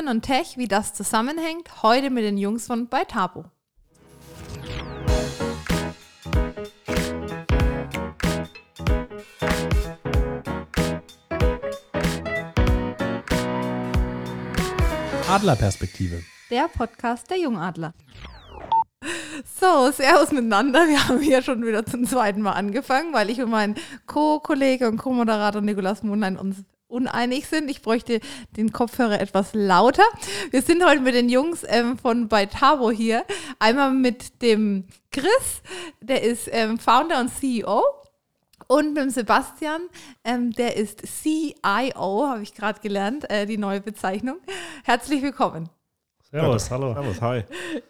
Human und Tech, wie das zusammenhängt, heute mit den Jungs von bei Tabo. Adlerperspektive. Der Podcast der Jungadler. So, Servus miteinander. Wir haben hier schon wieder zum zweiten Mal angefangen, weil ich und mein Co-Kollege und Co-Moderator Nikolas Mohnlein uns uneinig sind. Ich bräuchte den Kopfhörer etwas lauter. Wir sind heute mit den Jungs ähm, von bei hier. Einmal mit dem Chris, der ist ähm, Founder und CEO. Und mit dem Sebastian, ähm, der ist CIO, habe ich gerade gelernt, äh, die neue Bezeichnung. Herzlich willkommen. Servus, hallo. Servus, hi.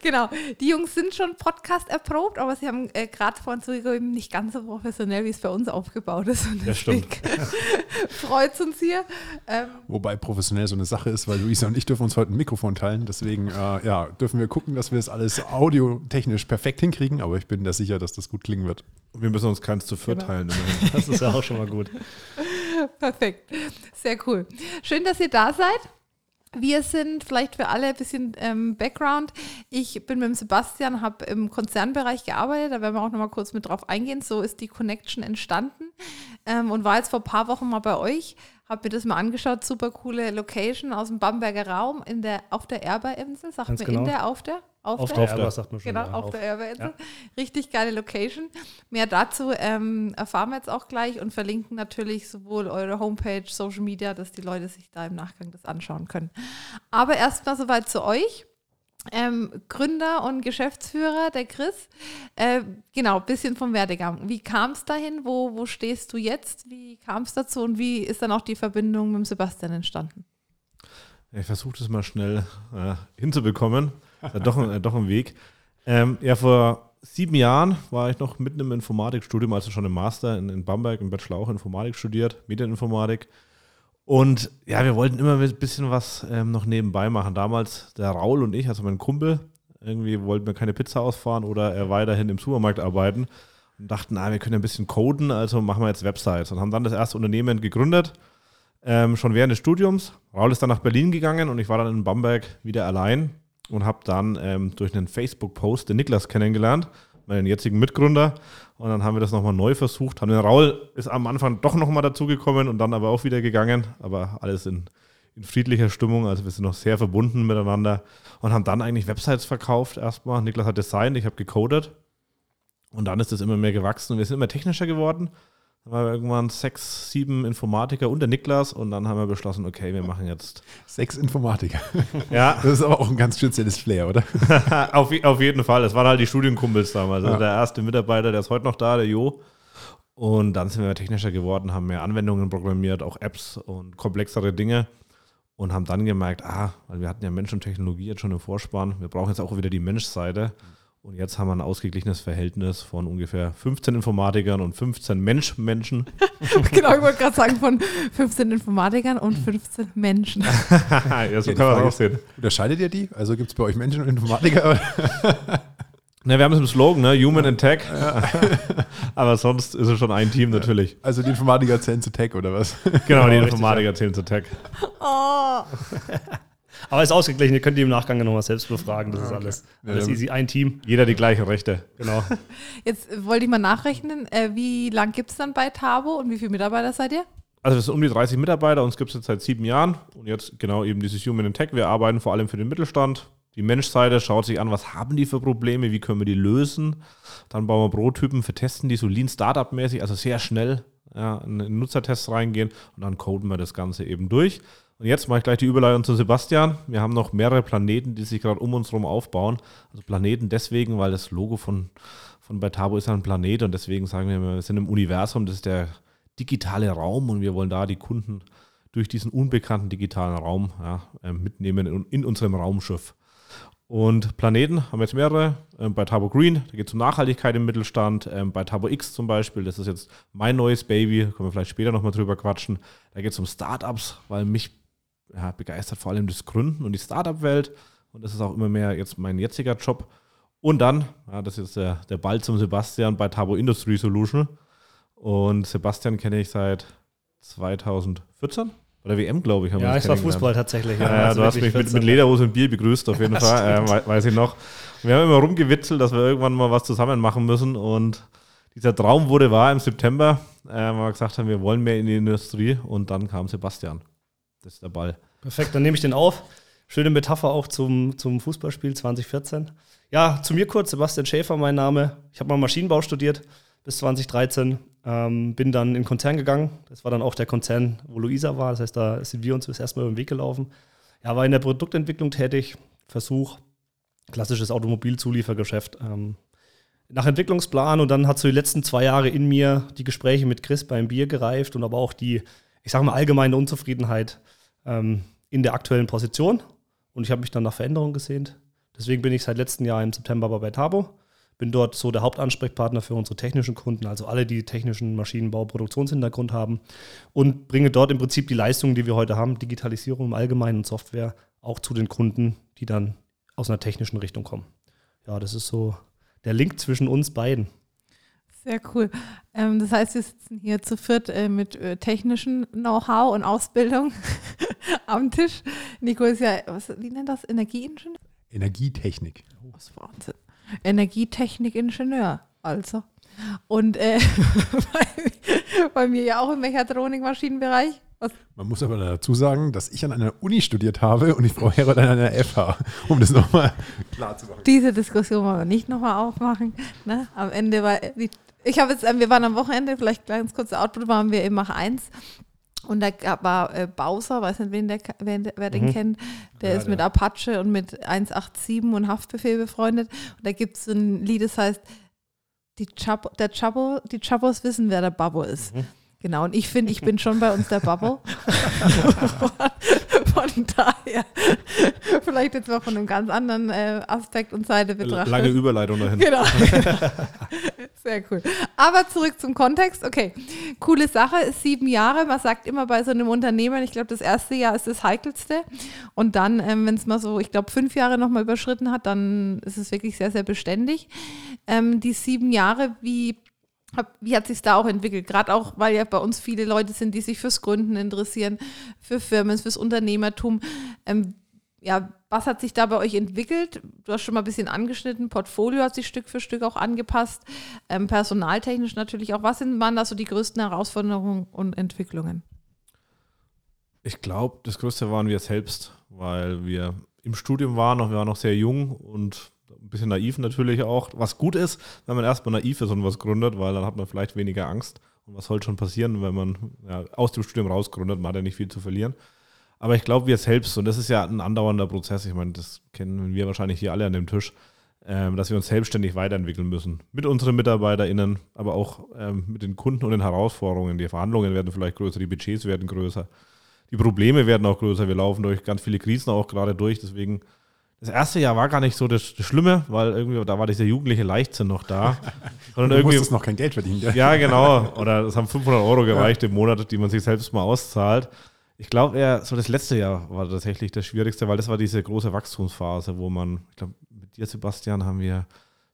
Genau, die Jungs sind schon Podcast erprobt, aber sie haben äh, gerade vorhin zugegeben, nicht ganz so professionell, wie es bei uns aufgebaut ist. Und das stimmt. freut es uns hier. Ähm, Wobei professionell so eine Sache ist, weil Luisa und ich dürfen uns heute ein Mikrofon teilen. Deswegen äh, ja, dürfen wir gucken, dass wir das alles audiotechnisch perfekt hinkriegen. Aber ich bin da sicher, dass das gut klingen wird. Wir müssen uns keins zu viert genau. teilen. Das ist ja auch schon mal gut. Perfekt. Sehr cool. Schön, dass ihr da seid. Wir sind vielleicht für alle ein bisschen ähm, Background. Ich bin mit dem Sebastian, habe im Konzernbereich gearbeitet, da werden wir auch noch mal kurz mit drauf eingehen. So ist die Connection entstanden ähm, und war jetzt vor ein paar Wochen mal bei euch. Habe mir das mal angeschaut, super coole Location aus dem Bamberger Raum in der, auf der Erba-Insel. Sagt Ganz mir genau. in der, auf der? Auf, auf der, der Erba, sagt man schon. Genau, auf, auf, der Erba-Insel. Ja. Richtig geile Location. Mehr dazu ähm, erfahren wir jetzt auch gleich und verlinken natürlich sowohl eure Homepage, Social Media, dass die Leute sich da im Nachgang das anschauen können. Aber erstmal soweit zu euch ähm, Gründer und Geschäftsführer, der Chris. Äh, genau, ein bisschen vom Werdegang. Wie kam es dahin? Wo, wo stehst du jetzt? Wie kam es dazu und wie ist dann auch die Verbindung mit dem Sebastian entstanden? Ich versuche das mal schnell äh, hinzubekommen. Doch, äh, doch ein Weg. Ähm, ja, vor sieben Jahren war ich noch mitten im Informatikstudium, also schon im Master in, in Bamberg, im Bachelor auch Informatik studiert, Medieninformatik. Und ja, wir wollten immer ein bisschen was ähm, noch nebenbei machen. Damals der Raul und ich, also mein Kumpel, irgendwie wollten wir keine Pizza ausfahren oder er weiterhin im Supermarkt arbeiten und dachten, ah, wir können ein bisschen coden, also machen wir jetzt Websites und haben dann das erste Unternehmen gegründet, ähm, schon während des Studiums. Raul ist dann nach Berlin gegangen und ich war dann in Bamberg wieder allein und habe dann ähm, durch einen Facebook-Post den Niklas kennengelernt meinen jetzigen Mitgründer. Und dann haben wir das nochmal neu versucht. Haben den Raul ist am Anfang doch nochmal dazugekommen und dann aber auch wieder gegangen. Aber alles in, in friedlicher Stimmung. Also wir sind noch sehr verbunden miteinander und haben dann eigentlich Websites verkauft erstmal. Niklas hat designt, ich habe gecodet. Und dann ist es immer mehr gewachsen und wir sind immer technischer geworden. Wir irgendwann sechs, sieben Informatiker und der Niklas und dann haben wir beschlossen, okay, wir machen jetzt. Sechs Informatiker. Ja. Das ist aber auch ein ganz spezielles Flair, oder? auf, auf jeden Fall. Das waren halt die Studienkumpels damals. Also ja. der erste Mitarbeiter, der ist heute noch da, der Jo. Und dann sind wir technischer geworden, haben mehr Anwendungen programmiert, auch Apps und komplexere Dinge. Und haben dann gemerkt, ah, weil wir hatten ja Mensch und Technologie jetzt schon im Vorspann, wir brauchen jetzt auch wieder die Menschseite. Und jetzt haben wir ein ausgeglichenes Verhältnis von ungefähr 15 Informatikern und 15 Mensch-Menschen. genau, ich wollte gerade sagen, von 15 Informatikern und 15 Menschen. ja, so ja, kann man auch sehen. Unterscheidet ihr die? Also gibt es bei euch Menschen und Informatiker? Na, wir haben es im Slogan, ne? Human in Tech. Ja. Aber sonst ist es schon ein Team natürlich. Also die Informatiker zählen zu Tech oder was? Genau, die Informatiker zählen zu Tech. Oh. Aber es ist ausgeglichen, ihr könnt die im Nachgang nochmal selbst befragen. Das ist alles, alles easy. Ein Team. Jeder die gleichen Rechte. Genau. Jetzt wollte ich mal nachrechnen, äh, wie lang gibt es dann bei Tabo und wie viele Mitarbeiter seid ihr? Also es sind um die 30 Mitarbeiter, uns gibt es jetzt seit sieben Jahren und jetzt genau eben dieses Human in Tech. Wir arbeiten vor allem für den Mittelstand. Die Menschseite schaut sich an, was haben die für Probleme, wie können wir die lösen. Dann bauen wir Prototypen, vertesten die so Lean Startup mäßig, also sehr schnell ja, in Nutzertests reingehen und dann coden wir das Ganze eben durch. Und jetzt mache ich gleich die Überleitung zu Sebastian. Wir haben noch mehrere Planeten, die sich gerade um uns herum aufbauen. Also Planeten deswegen, weil das Logo von, von Bertabo ist ein Planet und deswegen sagen wir, wir sind im Universum, das ist der digitale Raum und wir wollen da die Kunden durch diesen unbekannten digitalen Raum ja, äh, mitnehmen in, in, unserem Raumschiff. Und Planeten haben wir jetzt mehrere. Ähm, bei Tabo Green, da geht es um Nachhaltigkeit im Mittelstand. Ähm, bei Tabo X zum Beispiel, das ist jetzt mein neues Baby, können wir vielleicht später nochmal drüber quatschen. Da geht es um Startups, weil mich ja, begeistert vor allem das Gründen und die Startup-Welt. Und das ist auch immer mehr jetzt mein jetziger Job. Und dann, ja, das ist der, der Ball zum Sebastian bei Tabo Industry Solution. Und Sebastian kenne ich seit 2014. bei der WM, glaube ich. Ja, es war. Fußball tatsächlich. Ja, Also du hast mich mit, 14. mit Lederhose und Bier begrüßt, auf jeden Fall, äh, wei- weiß ich noch. Wir haben immer rumgewitzelt, dass wir irgendwann mal was zusammen machen müssen und dieser Traum wurde wahr im September, äh, weil wir gesagt haben, wir wollen mehr in die Industrie und dann kam Sebastian. Das ist der Ball. Perfekt, dann nehme ich den auf. Schöne Metapher auch zum, zum Fußballspiel 2014. Ja, zu mir kurz, Sebastian Schäfer, mein Name. Ich habe mal Maschinenbau studiert bis 2013. Ähm, bin dann in den Konzern gegangen. Das war dann auch der Konzern, wo Luisa war. Das heißt, da sind wir uns das erstmal über den Weg gelaufen. Ja, war in der Produktentwicklung tätig. Versuch, klassisches Automobilzuliefergeschäft. Ähm, nach Entwicklungsplan und dann hat so die letzten zwei Jahre in mir die Gespräche mit Chris beim Bier gereift und aber auch die, ich sage mal, allgemeine Unzufriedenheit ähm, in der aktuellen Position. Und ich habe mich dann nach Veränderung gesehnt. Deswegen bin ich seit letztem Jahr im September bei Tabo. Bin dort so der Hauptansprechpartner für unsere technischen Kunden, also alle, die technischen Maschinenbau, Produktionshintergrund haben. Und bringe dort im Prinzip die Leistungen, die wir heute haben, Digitalisierung im Allgemeinen und Software, auch zu den Kunden, die dann aus einer technischen Richtung kommen. Ja, das ist so der Link zwischen uns beiden. Sehr cool. Ähm, das heißt, wir sitzen hier zu viert äh, mit äh, technischem Know-how und Ausbildung am Tisch. Nico ist ja, was, wie nennt das? Energieingenieur? Energietechnik. Das ist Wahnsinn. Energietechnik-Ingenieur, also. Und äh, bei, bei mir ja auch im Mechatronik-Maschinenbereich. Was, Man muss aber dazu sagen, dass ich an einer Uni studiert habe und die Frau Herold an einer FH, um das nochmal klar zu machen. diese Diskussion wollen wir nicht nochmal aufmachen. Ne? Am Ende war, die, ich habe jetzt, äh, wir waren am Wochenende, vielleicht ganz kurzer Output, waren wir im Mach 1 und da war äh, Bowser, weiß nicht, wen der, wer, wer den Mhm. kennt, der Ja, ist mit der- Apache und mit 187 und Haftbefehl befreundet. Und da gibt es so ein Lied, das heißt, die Chabo, der Chabo, die Chabos wissen, wer der Babbo ist. Mhm. Genau, und ich finde, ich bin schon bei uns der Babbo. Von daher, vielleicht jetzt mal von einem ganz anderen äh, Aspekt und Seite betrachtet. Lange Überleitung dahin. Genau. Sehr cool. Aber zurück zum Kontext. Okay, coole Sache. Ist sieben Jahre. Man sagt immer bei so einem Unternehmen, ich glaube, das erste Jahr ist das heikelste. Und dann, ähm, wenn es mal so, ich glaube, fünf Jahre nochmal überschritten hat, dann ist es wirklich sehr, sehr beständig. Ähm, die sieben Jahre, wie hab- wie hat sich da auch entwickelt? Gerade auch, weil ja bei uns viele Leute sind, die sich fürs Gründen interessieren, für Firmen, fürs Unternehmertum. Ähm, ja, was hat sich da bei euch entwickelt? Du hast schon mal ein bisschen angeschnitten, Portfolio hat sich Stück für Stück auch angepasst, ähm, personaltechnisch natürlich auch. Was sind, waren da so die größten Herausforderungen und Entwicklungen? Ich glaube, das Größte waren wir selbst, weil wir im Studium waren, und wir waren noch sehr jung und ein bisschen naiv natürlich auch. Was gut ist, wenn man erstmal naiv ist und was gründet, weil dann hat man vielleicht weniger Angst. Und was soll schon passieren, wenn man ja, aus dem Studium rausgründet? Man hat ja nicht viel zu verlieren. Aber ich glaube, wir selbst, und das ist ja ein andauernder Prozess, ich meine, das kennen wir wahrscheinlich hier alle an dem Tisch, ähm, dass wir uns selbstständig weiterentwickeln müssen. Mit unseren MitarbeiterInnen, aber auch ähm, mit den Kunden und den Herausforderungen. Die Verhandlungen werden vielleicht größer, die Budgets werden größer die Probleme werden auch größer. Wir laufen durch ganz viele Krisen auch gerade durch. Deswegen, das erste Jahr war gar nicht so das, das Schlimme, weil irgendwie, da war dieser jugendliche Leichtsinn noch da. Sondern Du irgendwie, musstest noch kein Geld verdienen. Ja. ja, genau. Oder es haben 500 Euro gereicht im Monat, die man sich selbst mal auszahlt. Ich glaube, eher so das letzte Jahr war tatsächlich das Schwierigste, weil das war diese große Wachstumsphase, wo man, ich glaube, mit dir, Sebastian, haben wir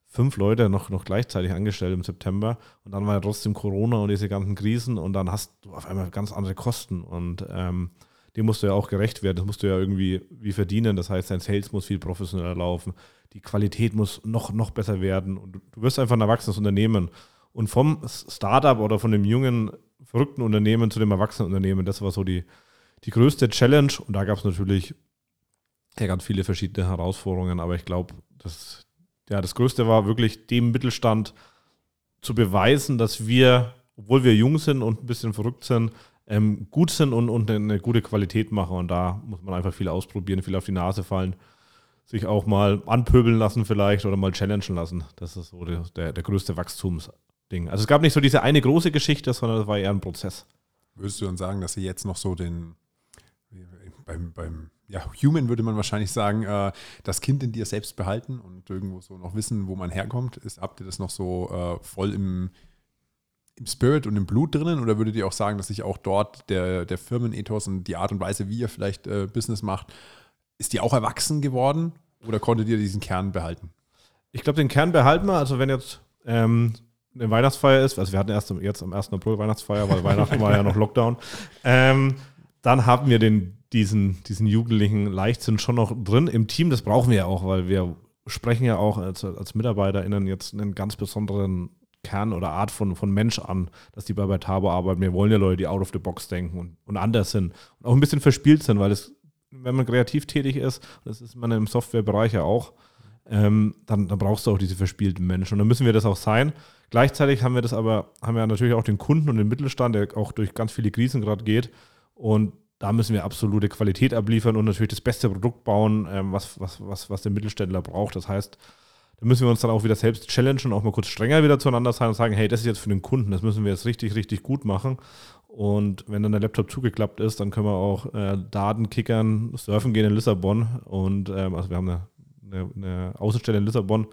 fünf Leute noch, noch gleichzeitig angestellt im September und dann war ja trotzdem Corona und diese ganzen Krisen und dann hast du auf einmal ganz andere Kosten und ähm, dem musst du ja auch gerecht werden, das musst du ja irgendwie wie verdienen, das heißt, dein Sales muss viel professioneller laufen, die Qualität muss noch, noch besser werden und du, wirst einfach ein erwachsenes Unternehmen. Und vom Startup oder von dem jungen, verrückten Unternehmen zu dem erwachsenen Unternehmen, das war so die, die größte Challenge. Und da gab es natürlich ja, ganz viele verschiedene Herausforderungen, aber ich glaube, das, ja, das Größte war wirklich dem Mittelstand zu beweisen, dass wir, obwohl wir jung sind und ein bisschen verrückt sind, ähm, gut sind und, und eine gute Qualität machen. Und da muss man einfach viel ausprobieren, viel auf die Nase fallen, sich auch mal anpöbeln lassen vielleicht oder mal challengen lassen. Das ist so der, der, größte Wachstumsding. Also es gab nicht so diese eine große Geschichte, sondern es war eher ein Prozess. Würdest du dann sagen, dass sie jetzt noch so den, beim, beim ja, Human würde man wahrscheinlich sagen, äh, das Kind in dir selbst behalten und irgendwo so noch wissen, wo man herkommt? Ist, habt ihr das noch so äh, voll im, im Spirit und im Blut drinnen? Oder würdet ihr auch sagen, dass sich auch dort der, der Firmenethos und die Art und Weise, wie ihr vielleicht äh, Business macht, ist die auch erwachsen geworden? Oder konntet ihr diesen Kern behalten? Ich glaube, den Kern behalten wir. Also wenn jetzt ähm, eine Weihnachtsfeier ist, also wir hatten erst jetzt am 1. April Weihnachtsfeier, weil Weihnachten war ja noch Lockdown, ähm, dann haben wir den, diesen, diesen jugendlichen Leichtsinn schon noch drin im Team. Das brauchen wir ja auch, weil wir sprechen ja auch als, als MitarbeiterInnen jetzt einen ganz besonderen Kern oder Art von, von Mensch an, dass die bei, Tabo arbeiten. Wir wollen ja Leute, die out of the box denken und, und anders sind und auch ein bisschen verspielt sind, weil es, wenn man kreativ tätig ist, das ist man im Softwarebereich ja auch, ähm, dann, dann brauchst du auch diese verspielten Menschen. Und dann müssen wir das auch sein. Gleichzeitig haben wir das aber, haben wir natürlich auch den Kunden und den Mittelstand, der auch durch ganz viele Krisen gerade geht. Und da müssen wir absolute Qualität abliefern und natürlich das beste Produkt bauen, ähm, was, was, was, was der Mittelständler braucht. Das heißt, da müssen wir uns dann auch wieder selbst challengen und auch mal kurz strenger wieder zueinander sein und sagen, hey, das ist jetzt für den Kunden, das müssen wir jetzt richtig, richtig gut machen. Und wenn dann der Laptop zugeklappt ist, dann können wir auch äh, Daten kickern, surfen gehen in Lissabon und ähm, also wir haben eine, eine, eine Außenstelle in Lissabon.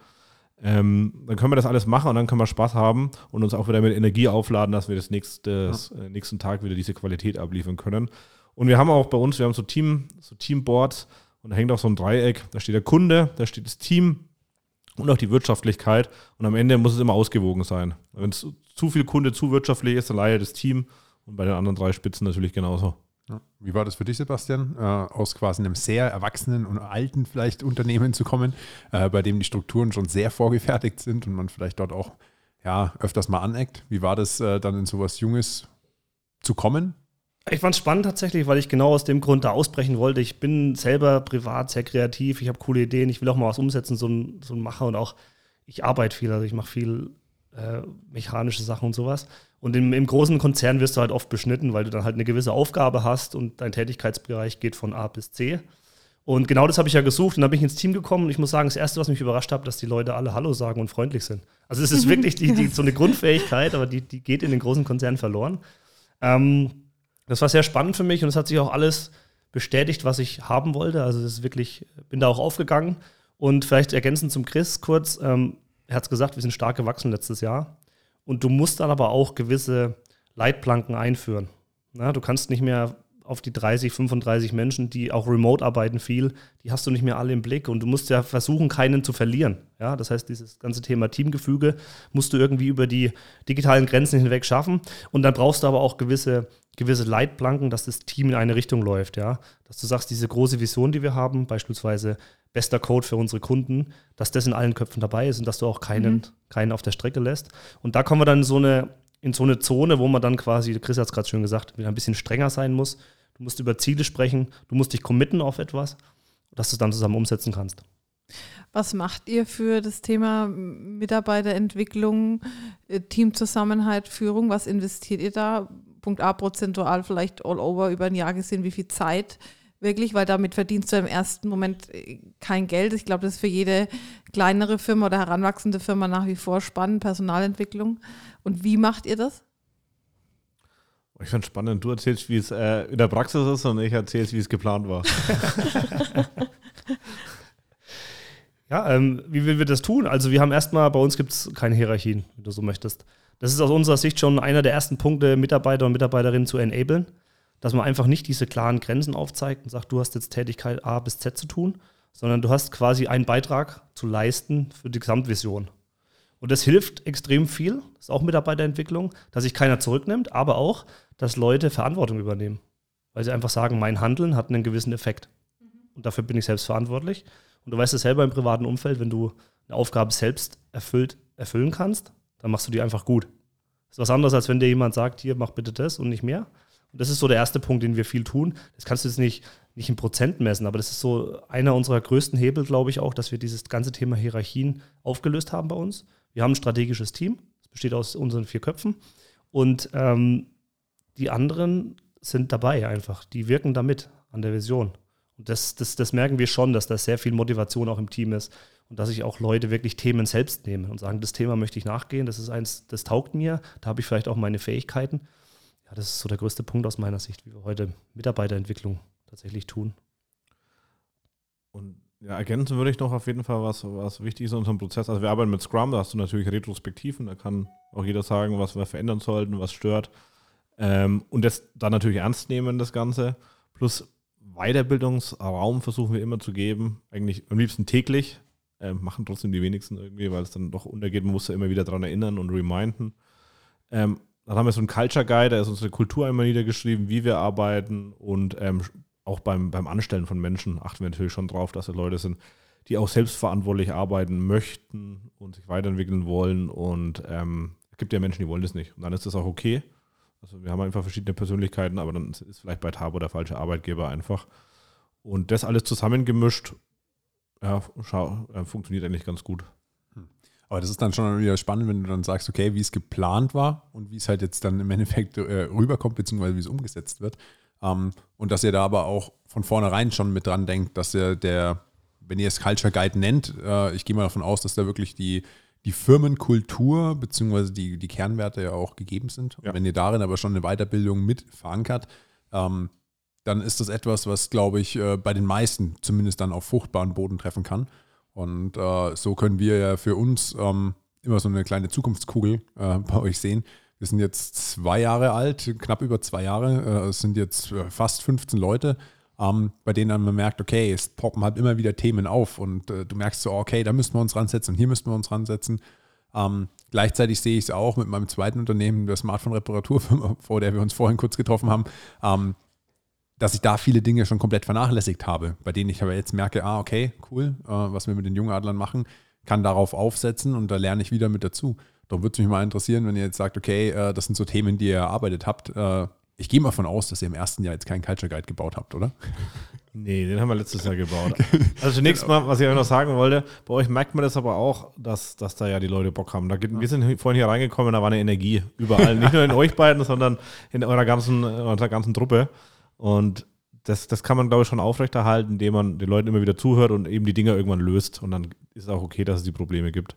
Ähm, dann können wir das alles machen und dann können wir Spaß haben und uns auch wieder mit Energie aufladen, dass wir das nächste, ja. äh, nächsten Tag wieder diese Qualität abliefern können. Und wir haben auch bei uns, wir haben so Team, so Teamboards und da hängt auch so ein Dreieck, da steht der Kunde, da steht das Team und auch die Wirtschaftlichkeit. Und am Ende muss es immer ausgewogen sein. Wenn es zu viel Kunde zu wirtschaftlich ist, dann leidet das Team und bei den anderen drei Spitzen natürlich genauso. Wie war das für dich, Sebastian, äh, aus quasi einem sehr erwachsenen und alten vielleicht Unternehmen zu kommen, äh, bei dem die Strukturen schon sehr vorgefertigt sind und man vielleicht dort auch ja, öfters mal aneckt? Wie war das äh, dann in sowas Junges zu kommen? Ich fand es spannend tatsächlich, weil ich genau aus dem Grund da ausbrechen wollte. Ich bin selber privat sehr kreativ, ich habe coole Ideen, ich will auch mal was umsetzen, so ein, so ein Macher und auch ich arbeite viel, also ich mache viel äh, mechanische Sachen und sowas. Und im, im, großen Konzern wirst du halt oft beschnitten, weil du dann halt eine gewisse Aufgabe hast und dein Tätigkeitsbereich geht von A bis C. Und genau das habe ich ja gesucht und dann bin ich ins Team gekommen und ich muss sagen, das Erste, was mich überrascht hat, dass die Leute alle Hallo sagen und freundlich sind. Also es ist wirklich die, die, so eine Grundfähigkeit, aber die, die geht in den großen Konzernen verloren. Ähm, das war sehr spannend für mich und es hat sich auch alles bestätigt, was ich haben wollte. Also das ist wirklich, bin da auch aufgegangen. Und vielleicht ergänzend zum Chris kurz, ähm, er hat es gesagt, wir sind stark gewachsen letztes Jahr. Und du musst dann aber auch gewisse Leitplanken einführen. Na, du kannst nicht mehr auf die 30, 35 Menschen, die auch remote arbeiten viel, die hast du nicht mehr alle im Blick und du musst ja versuchen, keinen zu verlieren. Ja, das heißt, dieses ganze Thema Teamgefüge musst du irgendwie über die digitalen Grenzen hinweg schaffen und dann brauchst du aber auch gewisse, gewisse Leitplanken, dass das Team in eine Richtung läuft. Ja, dass du sagst, diese große Vision, die wir haben, beispielsweise bester Code für unsere Kunden, dass das in allen Köpfen dabei ist und dass du auch keinen, mhm. keinen auf der Strecke lässt. Und da kommen wir dann in so eine in so eine Zone, wo man dann quasi, Chris hat es gerade schön gesagt, wieder ein bisschen strenger sein muss. Du musst über Ziele sprechen, du musst dich committen auf etwas, dass du es dann zusammen umsetzen kannst. Was macht ihr für das Thema Mitarbeiterentwicklung, äh, Teamzusammenhalt, Führung? Was investiert ihr da? Punkt A, prozentual vielleicht all over über ein Jahr gesehen, wie viel Zeit wirklich, weil damit verdienst du im ersten Moment äh, kein Geld. Ich glaube, das ist für jede kleinere Firma oder heranwachsende Firma nach wie vor spannend, Personalentwicklung. Und wie macht ihr das? Ich finde es spannend. Du erzählst, wie es äh, in der Praxis ist und ich erzähle, wie es geplant war. ja, ähm, wie will wir das tun? Also wir haben erstmal, bei uns gibt es keine Hierarchien, wenn du so möchtest. Das ist aus unserer Sicht schon einer der ersten Punkte, Mitarbeiter und Mitarbeiterinnen zu enablen, dass man einfach nicht diese klaren Grenzen aufzeigt und sagt, du hast jetzt Tätigkeit A bis Z zu tun, sondern du hast quasi einen Beitrag zu leisten für die Gesamtvision. Und das hilft extrem viel, das ist auch Mitarbeiterentwicklung, dass sich keiner zurücknimmt, aber auch, dass Leute Verantwortung übernehmen. Weil sie einfach sagen, mein Handeln hat einen gewissen Effekt. Mhm. Und dafür bin ich selbst verantwortlich. Und du weißt es selber im privaten Umfeld, wenn du eine Aufgabe selbst erfüllt, erfüllen kannst, dann machst du die einfach gut. Das ist was anderes, als wenn dir jemand sagt, hier, mach bitte das und nicht mehr. Und das ist so der erste Punkt, den wir viel tun. Das kannst du jetzt nicht, nicht in Prozent messen, aber das ist so einer unserer größten Hebel, glaube ich, auch, dass wir dieses ganze Thema Hierarchien aufgelöst haben bei uns. Wir haben ein strategisches Team, das besteht aus unseren vier Köpfen und ähm, die anderen sind dabei einfach, die wirken damit an der Vision. Und das, das, das merken wir schon, dass da sehr viel Motivation auch im Team ist und dass sich auch Leute wirklich Themen selbst nehmen und sagen, das Thema möchte ich nachgehen, das ist eins, das taugt mir, da habe ich vielleicht auch meine Fähigkeiten. Ja, das ist so der größte Punkt aus meiner Sicht, wie wir heute Mitarbeiterentwicklung tatsächlich tun. Und ja, ergänzen würde ich noch auf jeden Fall, was, was wichtig ist in unserem Prozess. Also wir arbeiten mit Scrum, da hast du natürlich Retrospektiven, da kann auch jeder sagen, was wir verändern sollten, was stört. Ähm, und das dann natürlich ernst nehmen, das Ganze. Plus Weiterbildungsraum versuchen wir immer zu geben, eigentlich am liebsten täglich. Ähm, machen trotzdem die wenigsten irgendwie, weil es dann doch untergeht. Man muss ja immer wieder daran erinnern und reminden. Ähm, dann haben wir so einen Culture Guide, da ist unsere Kultur einmal niedergeschrieben, wie wir arbeiten und ähm, auch beim, beim Anstellen von Menschen achten wir natürlich schon drauf, dass es Leute sind, die auch selbstverantwortlich arbeiten möchten und sich weiterentwickeln wollen. Und ähm, es gibt ja Menschen, die wollen das nicht. Und dann ist das auch okay. Also wir haben einfach verschiedene Persönlichkeiten, aber dann ist vielleicht bei Tabo der falsche Arbeitgeber einfach. Und das alles zusammengemischt, ja, schau, äh, funktioniert eigentlich ganz gut. Aber das ist dann schon wieder spannend, wenn du dann sagst, okay, wie es geplant war und wie es halt jetzt dann im Endeffekt äh, rüberkommt, beziehungsweise wie es umgesetzt wird. Ähm, und dass ihr da aber auch von vornherein schon mit dran denkt, dass der, der wenn ihr es Culture Guide nennt, äh, ich gehe mal davon aus, dass da wirklich die, die Firmenkultur beziehungsweise die, die Kernwerte ja auch gegeben sind. Und Ja. wenn ihr darin aber schon eine Weiterbildung mit verankert, ähm, dann ist das etwas, was, glaube ich, äh, bei den meisten zumindest dann auf fruchtbaren Boden treffen kann. Und äh, so können wir ja für uns ähm, immer so eine kleine Zukunftskugel äh, bei euch sehen. Wir sind jetzt zwei Jahre alt, knapp über zwei Jahre. Äh, es sind jetzt äh, fast 15 Leute, ähm, bei denen dann man merkt, okay, es poppen halt immer wieder Themen auf und äh, du merkst so, okay, da müssen wir uns ransetzen und hier müssen wir uns ransetzen. Ähm, gleichzeitig sehe ich es auch mit meinem zweiten Unternehmen, der Smartphone-Reparaturfirma, vor der wir uns vorhin kurz getroffen haben, ähm, dass ich da viele Dinge schon komplett vernachlässigt habe, bei denen ich aber jetzt merke, ah, okay, cool, äh, was wir mit den Jungadlern machen, kann darauf aufsetzen und da lerne ich wieder mit dazu. Darum würde es mich mal interessieren, wenn ihr jetzt sagt, okay, äh, das sind so Themen, die ihr erarbeitet habt. Ich gehe mal von aus, dass ihr im ersten Jahr jetzt keinen Culture Guide gebaut habt, oder? Nee, den haben wir letztes Jahr gebaut. Also zunächst mal, was ich euch noch sagen wollte, bei euch merkt man das aber auch, dass, dass da ja die Leute Bock haben. Da geht, Wir sind vorhin hier reingekommen, da war eine Energie überall. Nicht nur in euch beiden, sondern in eurer ganzen, in eurer ganzen Truppe. Und das, das kann man, glaube ich, schon aufrechterhalten, indem man den Leuten immer wieder zuhört und eben die Dinge irgendwann löst. Und dann ist es auch okay, dass es die Probleme gibt.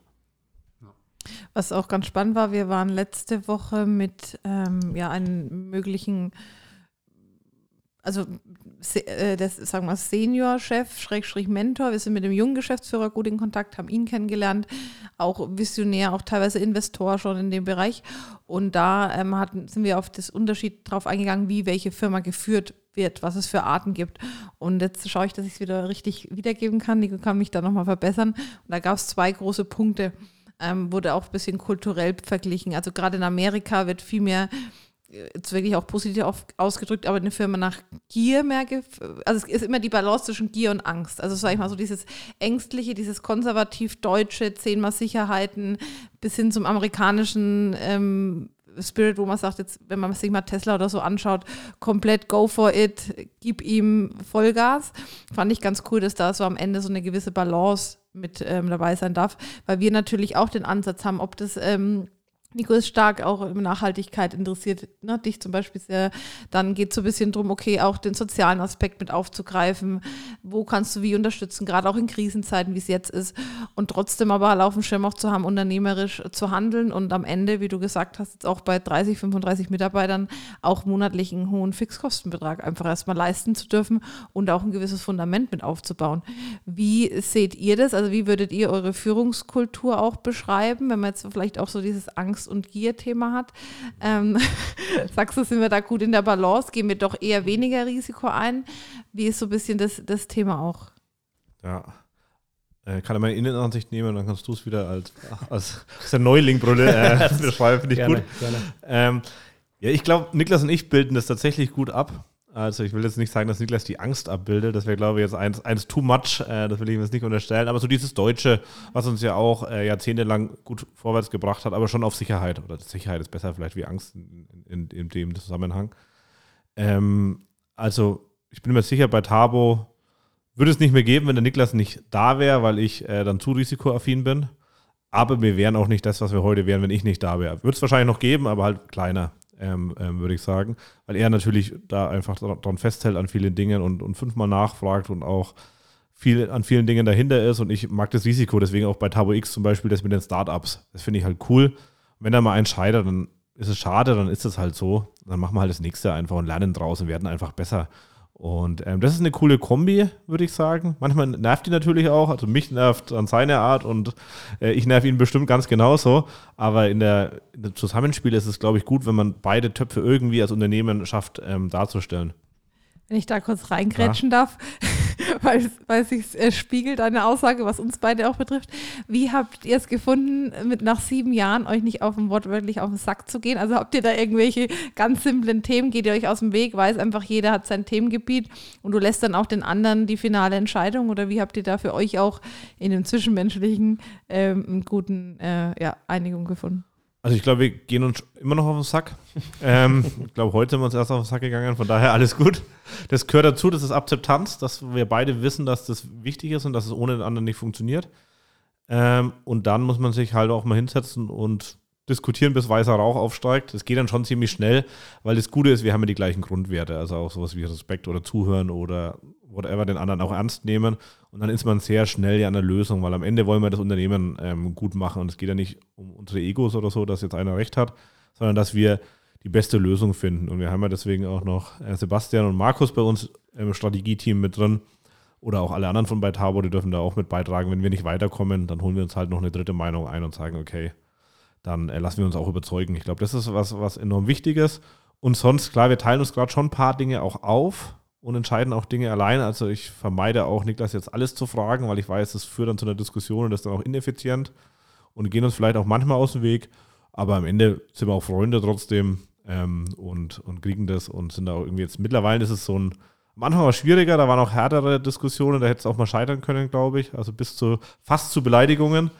Was auch ganz spannend war, wir waren letzte Woche mit ähm, ja, einem möglichen, also äh, das, sagen wir, Senior-Chef, Schrägstrich Mentor. Wir sind mit dem jungen Geschäftsführer gut in Kontakt, haben ihn kennengelernt, auch Visionär, auch teilweise Investor schon in dem Bereich. Und da ähm, hatten, sind wir auf das Unterschied drauf eingegangen, wie welche Firma geführt wird, was es für Arten gibt. Und jetzt schaue ich, dass ich es wieder richtig wiedergeben kann. Nico kann mich da nochmal verbessern. Und da gab es zwei große Punkte ähm, wurde auch ein bisschen kulturell verglichen. Also gerade in Amerika wird viel mehr äh, jetzt wirklich auch positiv ausgedrückt, aber eine Firma nach Gier mehr, also es ist immer die Balance zwischen Gier und Angst. Also sage ich mal so dieses ängstliche, dieses konservativ deutsche, zehnmal Sicherheiten bis hin zum amerikanischen ähm, Spirit, wo man sagt, jetzt, wenn man sich mal Tesla oder so anschaut, komplett go for it, gib ihm Vollgas. Fand ich ganz cool, dass da so am Ende so eine gewisse Balance mit ähm, dabei sein darf, weil wir natürlich auch den Ansatz haben, ob das ähm, Nico ist stark auch in Nachhaltigkeit interessiert, ne, dich zum Beispiel sehr. Dann geht es so ein bisschen drum, okay, auch den sozialen Aspekt mit aufzugreifen. Wo kannst du wie unterstützen, gerade auch in Krisenzeiten, wie es jetzt ist. Und trotzdem aber halt auf dem Schirm auch zu haben, unternehmerisch zu handeln und am Ende, wie du gesagt hast, jetzt auch bei 30, 35 Mitarbeitern auch monatlich einen hohen Fixkostenbetrag einfach erstmal leisten zu dürfen und auch ein gewisses Fundament mit aufzubauen. Wie seht ihr das? Also wie würdet ihr eure Führungskultur auch beschreiben, wenn man jetzt vielleicht auch so dieses Angst- und Gier-Thema hat? Ähm, sagst du, sind wir da gut in der Balance? Gehen wir doch eher weniger Risiko ein? Wie ist so ein bisschen das, das Thema auch? Ja. Äh, kann er meine Innenansicht nehmen und dann kannst du es wieder als, als, als der Neuling Brille, äh, beschreiben, finde ich Gerne, gut. gerne. Ähm, ja, ich glaube, Niklas und ich bilden das tatsächlich gut ab. Also ich will jetzt nicht sagen, dass Niklas die Angst abbildet. Das wäre, glaube ich, jetzt eins, eins too much. Äh, das will ich ihm jetzt nicht unterstellen. Aber so dieses Deutsche, was uns ja auch äh, jahrzehntelang gut vorwärts gebracht hat, aber schon auf Sicherheit. Oder Sicherheit ist besser vielleicht wie Angst in, in, in dem Zusammenhang. Ähm, also ich bin mir sicher, bei Tabo würde es nicht mehr geben, wenn der Niklas nicht da wäre, weil ich äh, dann zu risikoaffin bin. Aber wir wären auch nicht das, was wir heute wären, wenn ich nicht da wäre. Würde es wahrscheinlich noch geben, aber halt kleiner, ähm, ähm, würde ich sagen. Weil er natürlich da einfach dra- dran festhält an vielen Dingen und, und fünfmal nachfragt und auch viel an vielen Dingen dahinter ist. Und ich mag das Risiko, deswegen auch bei Tabo X zum Beispiel das mit den Startups. Das finde ich halt cool. Wenn da mal ein scheitert, dann ist es schade, dann ist es halt so. Dann machen wir halt das nächste einfach und lernen draus und werden einfach besser. Und ähm, das ist eine coole Kombi, würde ich sagen. Manchmal nervt die natürlich auch. Also mich nervt an seine Art und äh, ich nerv ihn bestimmt ganz genauso. Aber in der, in der Zusammenspiel ist es, glaube ich, gut, wenn man beide Töpfe irgendwie als Unternehmen schafft ähm, darzustellen. Wenn ich da kurz reingrätschen darf, weil, weil es sich äh, spiegelt, eine Aussage, was uns beide auch betrifft. Wie habt ihr es gefunden, mit nach sieben Jahren euch nicht auf dem Wort wirklich auf den Sack zu gehen? Also habt ihr da irgendwelche ganz simplen Themen, geht ihr euch aus dem Weg, weiß einfach, jeder hat sein Themengebiet und du lässt dann auch den anderen die finale Entscheidung oder wie habt ihr da für euch auch in dem Zwischenmenschlichen ähm, einen guten äh, ja, Einigung gefunden? Also ich glaube, wir gehen uns immer noch auf den Sack. ähm, ich glaube, heute sind wir uns erst auf den Sack gegangen, von daher alles gut. Das gehört dazu, das ist Akzeptanz, dass wir beide wissen, dass das wichtig ist und dass es ohne den anderen nicht funktioniert. Ähm, und dann muss man sich halt auch mal hinsetzen und diskutieren, bis weißer Rauch aufsteigt. Das geht dann schon ziemlich schnell, weil das Gute ist, wir haben ja die gleichen Grundwerte, also auch sowas wie Respekt oder Zuhören oder whatever, den anderen auch ernst nehmen. Und dann ist man sehr schnell ja an der Lösung, weil am Ende wollen wir das Unternehmen ähm, gut machen. Und es geht ja nicht um unsere Egos oder so, dass jetzt einer recht hat, sondern dass wir die beste Lösung finden. Und wir haben ja deswegen auch noch äh, Sebastian und Markus bei uns im Strategieteam mit drin. Oder auch alle anderen von bei Tabo, die dürfen da auch mit beitragen. Wenn wir nicht weiterkommen, dann holen wir uns halt noch eine dritte Meinung ein und sagen, okay, dann äh, lassen wir uns auch überzeugen. Ich glaube, das ist was, was enorm wichtig ist. Und sonst, klar, wir teilen uns gerade schon ein paar Dinge auch auf und entscheiden auch Dinge allein. Also ich vermeide auch Niklas jetzt alles zu fragen, weil ich weiß, das führt dann zu einer Diskussion und das ist dann auch ineffizient und gehen uns vielleicht auch manchmal aus dem Weg. Aber am Ende sind wir auch Freunde trotzdem ähm, und, und kriegen das und sind da auch irgendwie jetzt mittlerweile ist es so ein Manchmal war es schwieriger, da waren auch härtere Diskussionen, da hätte es auch mal scheitern können, glaube ich. Also bis zu fast zu Beleidigungen.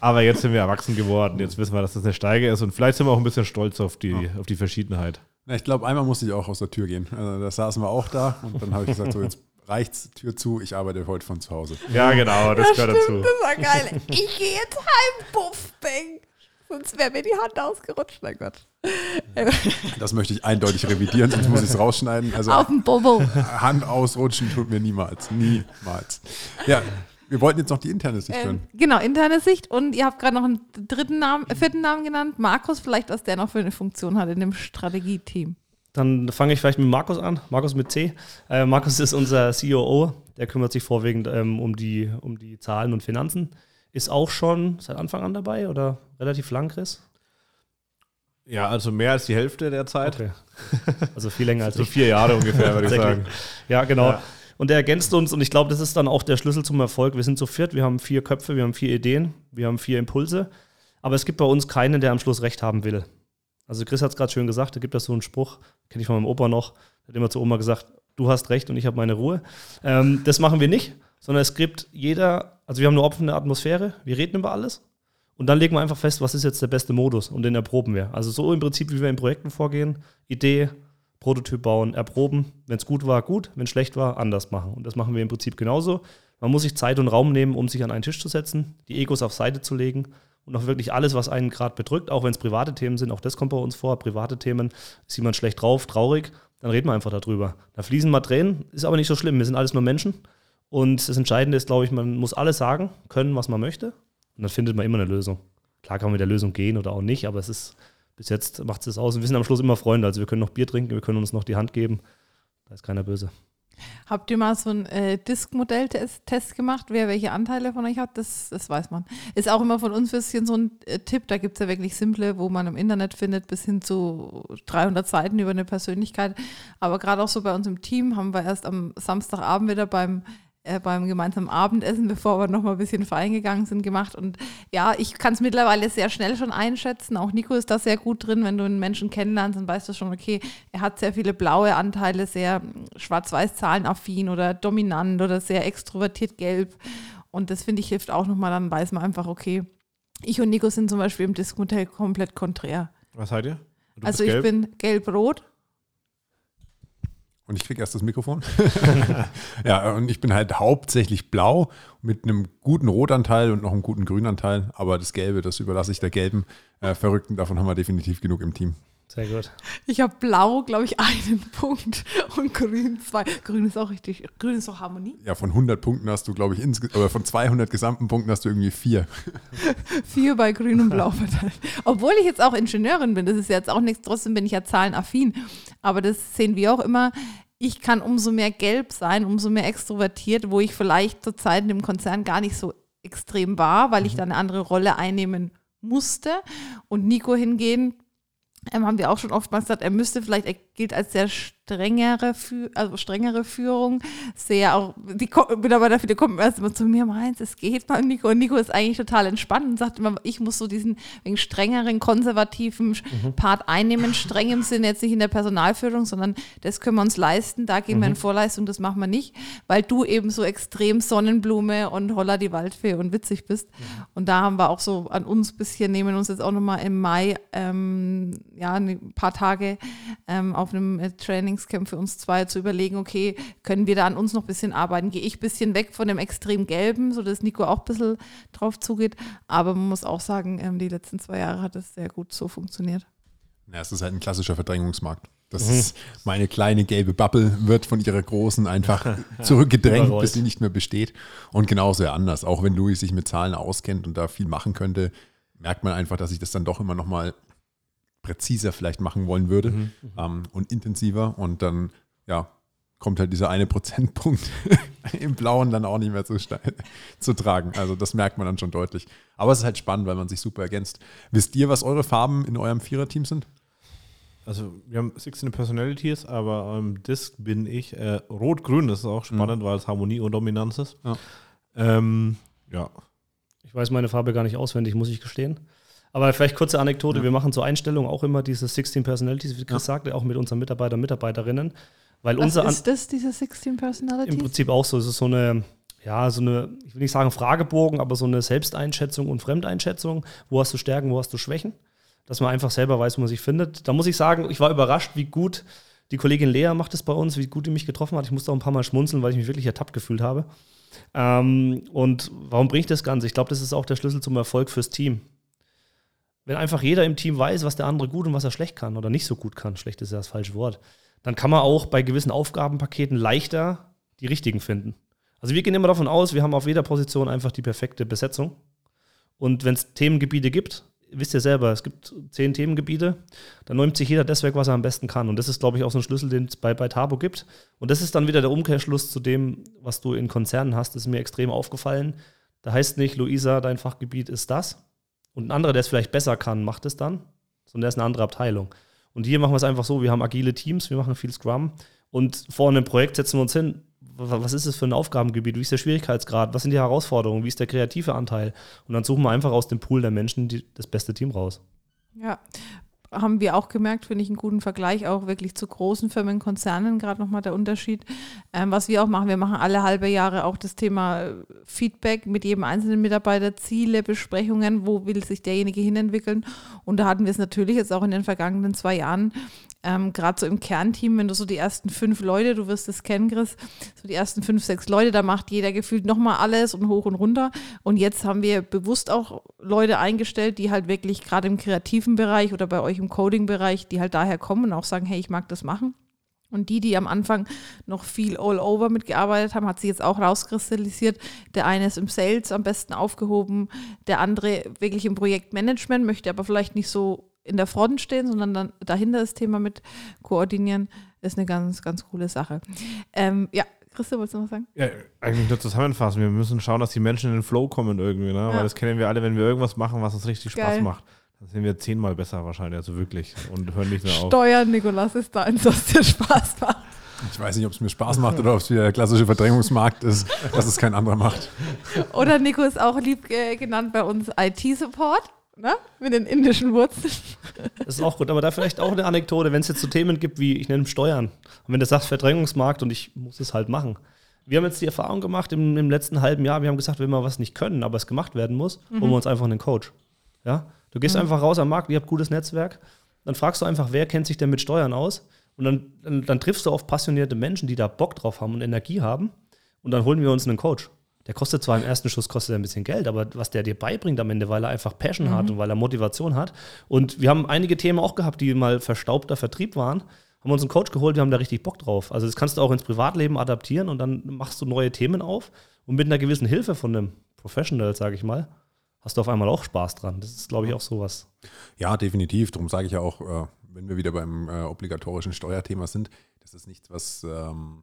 Aber jetzt sind wir erwachsen geworden. Jetzt wissen wir, dass das eine Steige ist und vielleicht sind wir auch ein bisschen stolz auf die, ja. auf die Verschiedenheit. Na, ich glaube, einmal musste ich auch aus der Tür gehen. Also, da saßen wir auch da und dann habe ich gesagt, so jetzt reicht's, Tür zu, ich arbeite heute von zu Hause. Ja, genau, das ja, gehört stimmt, dazu. Das war geil. Ich gehe jetzt heim, Puff, bang. Sonst wäre mir die Hand ausgerutscht, mein Gott. Das möchte ich eindeutig revidieren, sonst muss ich es rausschneiden. Also Auf dem Bobo. Hand ausrutschen tut mir niemals. Niemals. Ja, wir wollten jetzt noch die interne Sicht hören. Äh, genau, interne Sicht. Und ihr habt gerade noch einen dritten Namen, äh, vierten Namen genannt. Markus, vielleicht, was der noch für eine Funktion hat in dem Strategieteam. Dann fange ich vielleicht mit Markus an. Markus mit C. Äh, Markus ist unser COO. Der kümmert sich vorwiegend ähm, um, die, um die Zahlen und Finanzen. Ist auch schon seit Anfang an dabei oder relativ lang, Chris? Ja, also mehr als die Hälfte der Zeit. Okay. Also viel länger als so vier Jahre ungefähr, würde ich sagen. Ja, genau. Ja. Und er ergänzt uns und ich glaube, das ist dann auch der Schlüssel zum Erfolg. Wir sind zu viert, wir haben vier Köpfe, wir haben vier Ideen, wir haben vier Impulse. Aber es gibt bei uns keinen, der am Schluss recht haben will. Also Chris hat es gerade schön gesagt, da gibt es so einen Spruch, kenne ich von meinem Opa noch, der hat immer zu Oma gesagt, du hast recht und ich habe meine Ruhe. Ähm, das machen wir nicht, sondern es gibt jeder, also wir haben eine offene Atmosphäre, wir reden über alles und dann legen wir einfach fest, was ist jetzt der beste Modus und den erproben wir. Also so im Prinzip, wie wir in Projekten vorgehen, Idee, Prototyp bauen, erproben. Wenn es gut war, gut. Wenn es schlecht war, anders machen. Und das machen wir im Prinzip genauso. Man muss sich Zeit und Raum nehmen, um sich an einen Tisch zu setzen, die Egos auf Seite zu legen und auch wirklich alles, was einen gerade bedrückt, auch wenn es private Themen sind, auch das kommt bei uns vor. Private Themen, ist jemand schlecht drauf, traurig, dann reden wir einfach darüber. Da fließen mal Tränen, ist aber nicht so schlimm. Wir sind alles nur Menschen. Und das Entscheidende ist, glaube ich, man muss alles sagen, können, was man möchte. Und dann findet man immer eine Lösung. Klar kann man mit der Lösung gehen oder auch nicht, aber es ist bis jetzt macht es aus. Und wir sind am Schluss immer Freunde. Also wir können noch Bier trinken, wir können uns noch die Hand geben. Da ist keiner böse. Habt ihr mal so einen äh, Disk-Modell-Test gemacht, wer welche Anteile von euch hat? Das, das weiß man. Ist auch immer von uns ein bisschen so ein äh, Tipp. Da gibt es ja wirklich simple, wo man im Internet findet, bis hin zu 300 Seiten über eine Persönlichkeit. Aber gerade auch so bei uns im Team haben wir erst am Samstagabend wieder beim äh, beim gemeinsamen Abendessen, bevor wir noch mal ein bisschen feiern gegangen sind, gemacht. Und ja, ich kann es mittlerweile sehr schnell schon einschätzen. Auch Nico ist da sehr gut drin. Wenn du einen Menschen kennenlernst, dann weißt du schon, okay, er hat sehr viele blaue Anteile, sehr schwarz-weiß-zahlen-affin oder dominant oder sehr extrovertiert gelb. Und das finde ich hilft auch nochmal, dann weiß man einfach, okay, ich und Nico sind zum Beispiel im Diskmodell komplett konträr. Was seid ihr? also ich bin gelb-rot und ich kriege erst das Mikrofon. ja, und ich bin halt hauptsächlich blau mit einem guten Rotanteil und noch einem guten Grünanteil. Aber das Gelbe, das überlasse ich der gelben äh, Verrückten. Davon haben wir definitiv genug im Team. Sehr gut. Ich habe blau, glaube ich, einen Punkt und grün zwei. Grün ist auch richtig. Grün ist auch Harmonie. Ja, von 100 Punkten hast du, glaube ich, oder von 200 gesamten Punkten hast du irgendwie vier. vier bei grün und blau verteilt. Obwohl ich jetzt auch Ingenieurin bin, das ist jetzt auch nichts, trotzdem bin ich ja zahlenaffin. Aber das sehen wir auch immer. Ich kann umso mehr gelb sein, umso mehr extrovertiert, wo ich vielleicht zur Zeit in dem Konzern gar nicht so extrem war, weil ich mhm. da eine andere Rolle einnehmen musste. Und Nico hingehen, ähm, haben wir auch schon oftmals gesagt, er müsste vielleicht gilt als sehr strengere, also strengere Führung. Sehr auch, die Mitarbeiter, viele kommen erst immer zu mir, meins, es geht mal, Nico. Und Nico ist eigentlich total entspannt und sagt immer, ich muss so diesen wegen strengeren, konservativen Part einnehmen. Streng im Sinne jetzt nicht in der Personalführung, sondern das können wir uns leisten, da gehen wir in Vorleistung, das machen wir nicht, weil du eben so extrem Sonnenblume und Holla die Waldfee und witzig bist. Und da haben wir auch so an uns bisschen, nehmen uns jetzt auch nochmal im Mai, ähm, ja, ein paar Tage ähm, auf einem äh, Trainingscamp für uns zwei zu überlegen, okay, können wir da an uns noch ein bisschen arbeiten? Gehe ich ein bisschen weg von dem extrem Gelben, sodass Nico auch ein bisschen drauf zugeht. Aber man muss auch sagen, ähm, die letzten zwei Jahre hat es sehr gut so funktioniert. Ja, es ist halt ein klassischer Verdrängungsmarkt. Das ist meine kleine gelbe Bubble wird von ihrer großen einfach zurückgedrängt, bis sie nicht mehr besteht. Und genauso ja anders. Auch wenn Louis sich mit Zahlen auskennt und da viel machen könnte, merkt man einfach, dass ich das dann doch immer noch mal präziser vielleicht machen wollen würde ähm, und intensiver. Und dann, ja, kommt halt dieser eine Prozentpunkt im Blauen dann auch nicht mehr zu, zu tragen. Also das merkt man dann schon deutlich. Aber es ist halt spannend, weil man sich super ergänzt. Wisst ihr, was eure Farben in eurem Viererteam sind? Also wir haben 16 Personalities, aber am Disk bin ich äh, rot-grün. Das ist auch spannend, weil es Harmonie und Dominanz ist. Ja. Ähm, ja. Ich weiß meine Farbe gar nicht auswendig, muss ich gestehen. Aber vielleicht kurze Anekdote: Wir machen zur Einstellung auch immer diese 16 Personalities, wie Chris sagte, auch mit unseren Mitarbeitern und Mitarbeiterinnen. Weil Was unser ist das, diese 16 Personalities? im Prinzip auch so. Es ist so eine, ja, so eine, ich will nicht sagen Fragebogen, aber so eine Selbsteinschätzung und Fremdeinschätzung. Wo hast du Stärken, wo hast du Schwächen? Dass man einfach selber weiß, wo man sich findet. Da muss ich sagen, ich war überrascht, wie gut die Kollegin Lea macht es bei uns, wie gut die mich getroffen hat. Ich musste auch ein paar Mal schmunzeln, weil ich mich wirklich ertappt gefühlt habe. Ähm, und warum bringe ich das Ganze? Ich glaube, das ist auch der Schlüssel zum Erfolg fürs Team. Wenn einfach jeder im Team weiß, was der andere gut und was er schlecht kann oder nicht so gut kann, schlecht ist ja das falsche Wort, dann kann man auch bei gewissen Aufgabenpaketen leichter die richtigen finden. Also wir gehen immer davon aus, wir haben auf jeder Position einfach die perfekte Besetzung. Und wenn es Themengebiete gibt, wisst ihr selber, es gibt zehn Themengebiete, dann nimmt sich jeder das weg, was er am besten kann. Und das ist, glaube ich, auch so ein Schlüssel, den es bei, bei Tabo gibt. Und das ist dann wieder der Umkehrschluss zu dem, was du in Konzernen hast. Das ist mir extrem aufgefallen. Da heißt nicht, Luisa, dein Fachgebiet ist das. Und ein anderer, der es vielleicht besser kann, macht es dann. Sondern der ist eine andere Abteilung. Und hier machen wir es einfach so, wir haben agile Teams, wir machen viel Scrum. Und vor einem Projekt setzen wir uns hin, wa- was ist es für ein Aufgabengebiet, wie ist der Schwierigkeitsgrad, was sind die Herausforderungen, wie ist der kreative Anteil. Und dann suchen wir einfach aus dem Pool der Menschen die, das beste Team raus. Ja, haben wir auch gemerkt, finde ich einen guten Vergleich, auch wirklich zu großen Firmen, Konzernen, gerade nochmal der Unterschied. Ähm, was wir auch machen, wir machen alle halbe Jahre auch das Thema äh, Feedback mit jedem einzelnen Mitarbeiter, Ziele, Besprechungen, wo will sich derjenige hinentwickeln. Und da hatten wir es natürlich jetzt auch in den vergangenen zwei Jahren, ähm, gerade so im Kernteam, wenn du so die ersten fünf Leute, du wirst es kennen, Chris, so die ersten fünf, sechs Leute, da macht jeder gefühlt nochmal alles und hoch und runter. Und jetzt haben wir bewusst auch Leute eingestellt, die halt wirklich gerade im kreativen Bereich oder bei euch im Coding-Bereich, die halt daher kommen und auch sagen, hey, ich mag das machen. Und die, die am Anfang noch viel all-over mitgearbeitet haben, hat sich jetzt auch rauskristallisiert. Der eine ist im Sales am besten aufgehoben, der andere wirklich im Projektmanagement, möchte aber vielleicht nicht so in der Front stehen, sondern dann dahinter das Thema mit koordinieren. ist eine ganz, ganz coole Sache. Ähm, ja, Christa, wolltest du noch was sagen? ja, eigentlich nur zusammenfassen. Wir müssen schauen, dass die Menschen in den Flow kommen irgendwie, ne? Ja. weil das kennen wir alle, wenn wir irgendwas machen, was uns richtig Spaß Geil. macht. Dann sind wir zehnmal besser wahrscheinlich, also wirklich. Und hören nicht mehr auf. Steuern, Nikolas, ist da eins, was dir Spaß macht. Ich weiß nicht, ob es mir Spaß macht oder ob es wieder der klassische Verdrängungsmarkt ist, dass es kein anderer macht. Oder Nico ist auch lieb äh, genannt bei uns IT-Support, ne? Mit den indischen Wurzeln. Das ist auch gut, aber da vielleicht auch eine Anekdote, wenn es jetzt so Themen gibt wie, ich nenne Steuern. Und wenn du sagst Verdrängungsmarkt und ich muss es halt machen. Wir haben jetzt die Erfahrung gemacht im, im letzten halben Jahr, wir haben gesagt, wenn wir was nicht können, aber es gemacht werden muss, holen wir uns einfach einen Coach. Ja? Du gehst einfach raus am Markt, ihr habt gutes Netzwerk, dann fragst du einfach, wer kennt sich denn mit Steuern aus? Und dann, dann, dann triffst du auf passionierte Menschen, die da Bock drauf haben und Energie haben. Und dann holen wir uns einen Coach. Der kostet zwar im ersten Schuss kostet er ein bisschen Geld, aber was der dir beibringt am Ende, weil er einfach Passion hat und weil er Motivation hat. Und wir haben einige Themen auch gehabt, die mal verstaubter Vertrieb waren. Haben uns einen Coach geholt, wir haben da richtig Bock drauf. Also das kannst du auch ins Privatleben adaptieren und dann machst du neue Themen auf. Und mit einer gewissen Hilfe von einem Professional, sage ich mal, hast du auf einmal auch Spaß dran. Das ist, glaube ich, auch sowas. Ja, definitiv. Darum sage ich ja auch, äh, wenn wir wieder beim äh, obligatorischen Steuerthema sind, das ist nichts, was, ähm,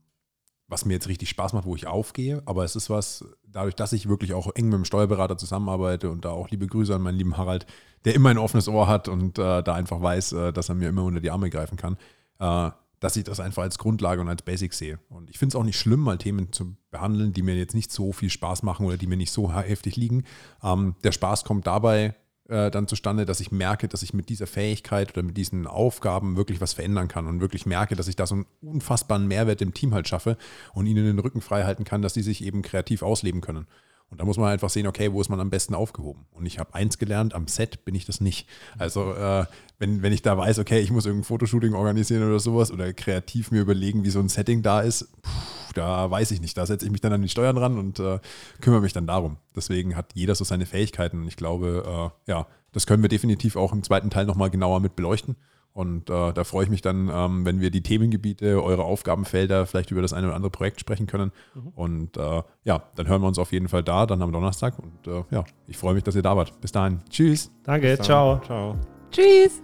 was mir jetzt richtig Spaß macht, wo ich aufgehe. Aber es ist was, dadurch, dass ich wirklich auch eng mit dem Steuerberater zusammenarbeite und da auch liebe Grüße an meinen lieben Harald, der immer ein offenes Ohr hat und äh, da einfach weiß, äh, dass er mir immer unter die Arme greifen kann. Äh, dass ich das einfach als Grundlage und als Basic sehe. Und ich finde es auch nicht schlimm, mal Themen zu behandeln, die mir jetzt nicht so viel Spaß machen oder die mir nicht so heftig liegen. Ähm, der Spaß kommt dabei äh, dann zustande, dass ich merke, dass ich mit dieser Fähigkeit oder mit diesen Aufgaben wirklich was verändern kann und wirklich merke, dass ich da so einen unfassbaren Mehrwert im Team halt schaffe und ihnen den Rücken frei halten kann, dass sie sich eben kreativ ausleben können. Und da muss man einfach sehen, okay, wo ist man am besten aufgehoben? Und ich habe eins gelernt, am Set bin ich das nicht. Also äh, wenn, wenn ich da weiß, okay, ich muss irgendein Fotoshooting organisieren oder sowas oder kreativ mir überlegen, wie so ein Setting da ist, pff, da weiß ich nicht. Da setze ich mich dann an die Steuern ran und äh, kümmere mich dann darum. Deswegen hat jeder so seine Fähigkeiten. Und ich glaube, äh, ja, das können wir definitiv auch im zweiten Teil nochmal genauer mit beleuchten. Und äh, da freue ich mich dann, ähm, wenn wir die Themengebiete, eure Aufgabenfelder, vielleicht über das eine oder andere Projekt sprechen können. Mhm. Und äh, ja, dann hören wir uns auf jeden Fall da, dann am Donnerstag. Und äh, ja, ich freue mich, dass ihr da wart. Bis dahin. Tschüss. Danke, ciao. Ciao. Tschüss.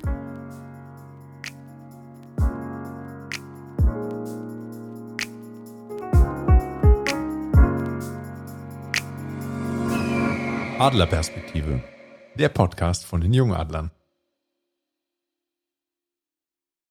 Adlerperspektive. Der Podcast von den Jungadlern.